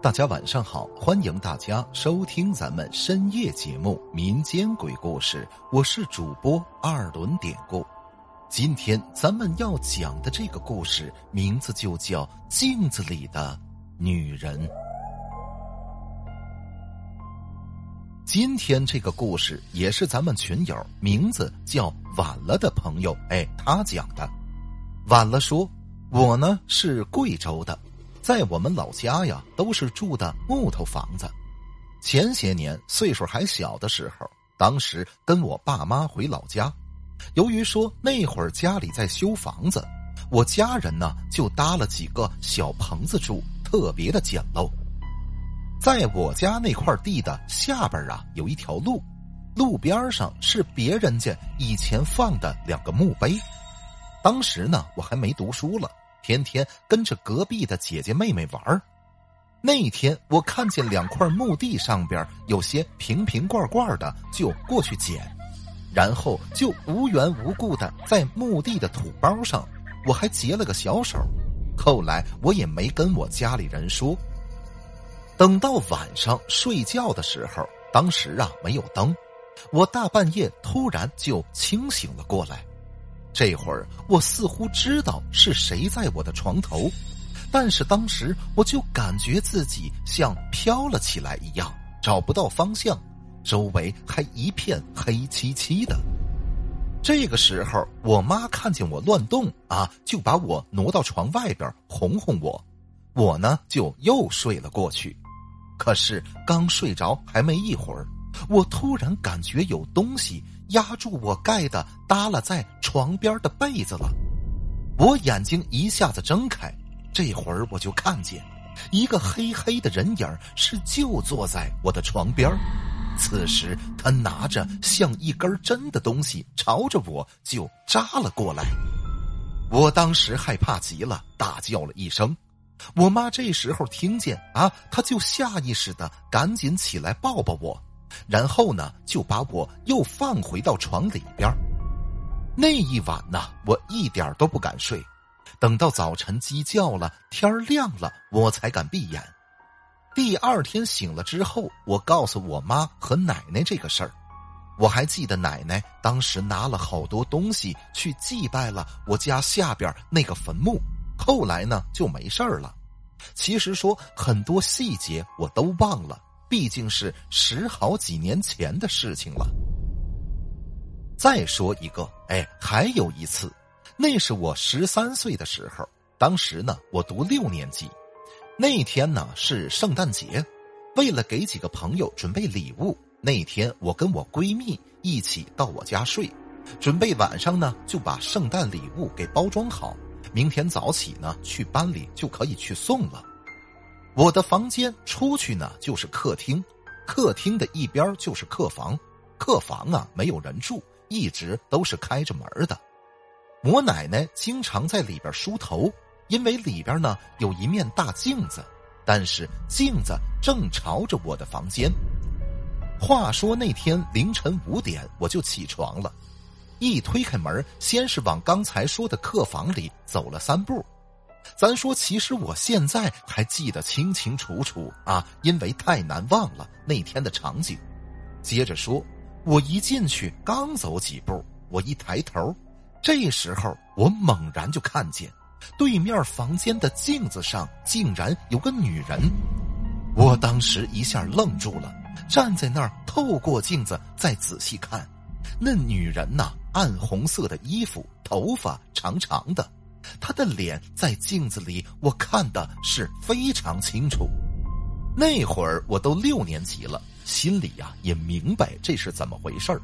大家晚上好，欢迎大家收听咱们深夜节目《民间鬼故事》，我是主播二轮典故。今天咱们要讲的这个故事名字就叫《镜子里的女人》。今天这个故事也是咱们群友名字叫晚了的朋友，哎，他讲的。晚了说，我呢是贵州的。在我们老家呀，都是住的木头房子。前些年岁数还小的时候，当时跟我爸妈回老家，由于说那会儿家里在修房子，我家人呢就搭了几个小棚子住，特别的简陋。在我家那块地的下边啊，有一条路，路边上是别人家以前放的两个墓碑。当时呢，我还没读书了。天天跟着隔壁的姐姐妹妹玩那天我看见两块墓地上边有些瓶瓶罐罐的，就过去捡，然后就无缘无故的在墓地的土包上，我还结了个小手。后来我也没跟我家里人说。等到晚上睡觉的时候，当时啊没有灯，我大半夜突然就清醒了过来。这会儿我似乎知道是谁在我的床头，但是当时我就感觉自己像飘了起来一样，找不到方向，周围还一片黑漆漆的。这个时候，我妈看见我乱动啊，就把我挪到床外边哄哄我，我呢就又睡了过去。可是刚睡着还没一会儿，我突然感觉有东西。压住我盖的耷拉在床边的被子了，我眼睛一下子睁开，这会儿我就看见一个黑黑的人影是就坐在我的床边此时他拿着像一根针的东西朝着我就扎了过来，我当时害怕极了，大叫了一声。我妈这时候听见啊，她就下意识的赶紧起来抱抱我。然后呢，就把我又放回到床里边。那一晚呢，我一点都不敢睡，等到早晨鸡叫了，天亮了，我才敢闭眼。第二天醒了之后，我告诉我妈和奶奶这个事儿。我还记得奶奶当时拿了好多东西去祭拜了我家下边那个坟墓，后来呢就没事儿了。其实说很多细节我都忘了。毕竟是十好几年前的事情了。再说一个，哎，还有一次，那是我十三岁的时候，当时呢，我读六年级，那天呢是圣诞节，为了给几个朋友准备礼物，那天我跟我闺蜜一起到我家睡，准备晚上呢就把圣诞礼物给包装好，明天早起呢去班里就可以去送了。我的房间出去呢就是客厅，客厅的一边就是客房，客房啊没有人住，一直都是开着门的。我奶奶经常在里边梳头，因为里边呢有一面大镜子，但是镜子正朝着我的房间。话说那天凌晨五点我就起床了，一推开门，先是往刚才说的客房里走了三步。咱说，其实我现在还记得清清楚楚啊，因为太难忘了那天的场景。接着说，我一进去，刚走几步，我一抬头，这时候我猛然就看见，对面房间的镜子上竟然有个女人。我当时一下愣住了，站在那儿，透过镜子再仔细看，那女人呐，暗红色的衣服，头发长长的。他的脸在镜子里，我看的是非常清楚。那会儿我都六年级了，心里呀也明白这是怎么回事儿。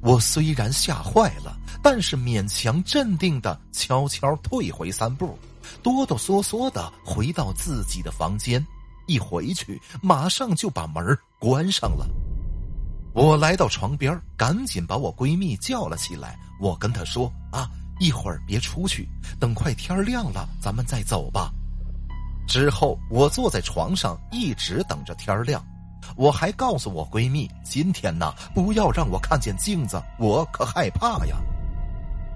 我虽然吓坏了，但是勉强镇定的悄悄退回三步，哆哆嗦嗦的回到自己的房间。一回去，马上就把门关上了。我来到床边，赶紧把我闺蜜叫了起来。我跟她说：“啊。”一会儿别出去，等快天亮了，咱们再走吧。之后我坐在床上一直等着天亮。我还告诉我闺蜜，今天呢不要让我看见镜子，我可害怕呀。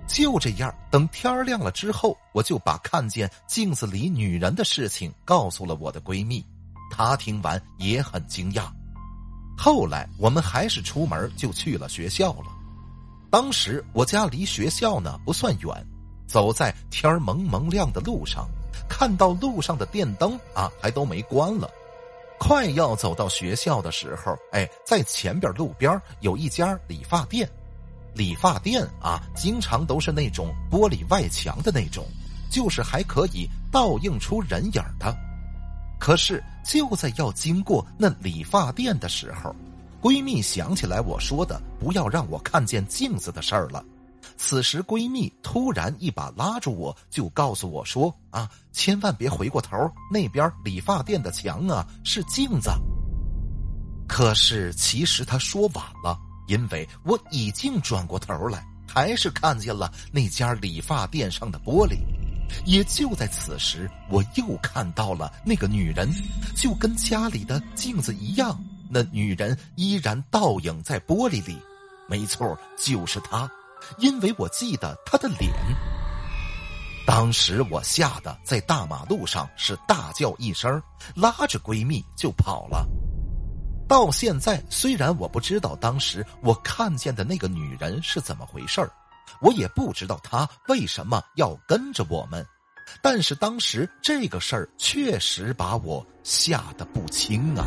就这样，等天亮了之后，我就把看见镜子里女人的事情告诉了我的闺蜜。她听完也很惊讶。后来我们还是出门就去了学校了。当时我家离学校呢不算远，走在天蒙蒙亮的路上，看到路上的电灯啊还都没关了。快要走到学校的时候，哎，在前边路边有一家理发店。理发店啊，经常都是那种玻璃外墙的那种，就是还可以倒映出人影的。可是就在要经过那理发店的时候，闺蜜想起来我说的不要让我看见镜子的事儿了。此时闺蜜突然一把拉住我，就告诉我说：“啊，千万别回过头，那边理发店的墙啊是镜子。”可是其实她说晚了。因为我已经转过头来，还是看见了那家理发店上的玻璃。也就在此时，我又看到了那个女人，就跟家里的镜子一样，那女人依然倒影在玻璃里。没错，就是她，因为我记得她的脸。当时我吓得在大马路上是大叫一声，拉着闺蜜就跑了。到现在，虽然我不知道当时我看见的那个女人是怎么回事儿，我也不知道她为什么要跟着我们，但是当时这个事儿确实把我吓得不轻啊。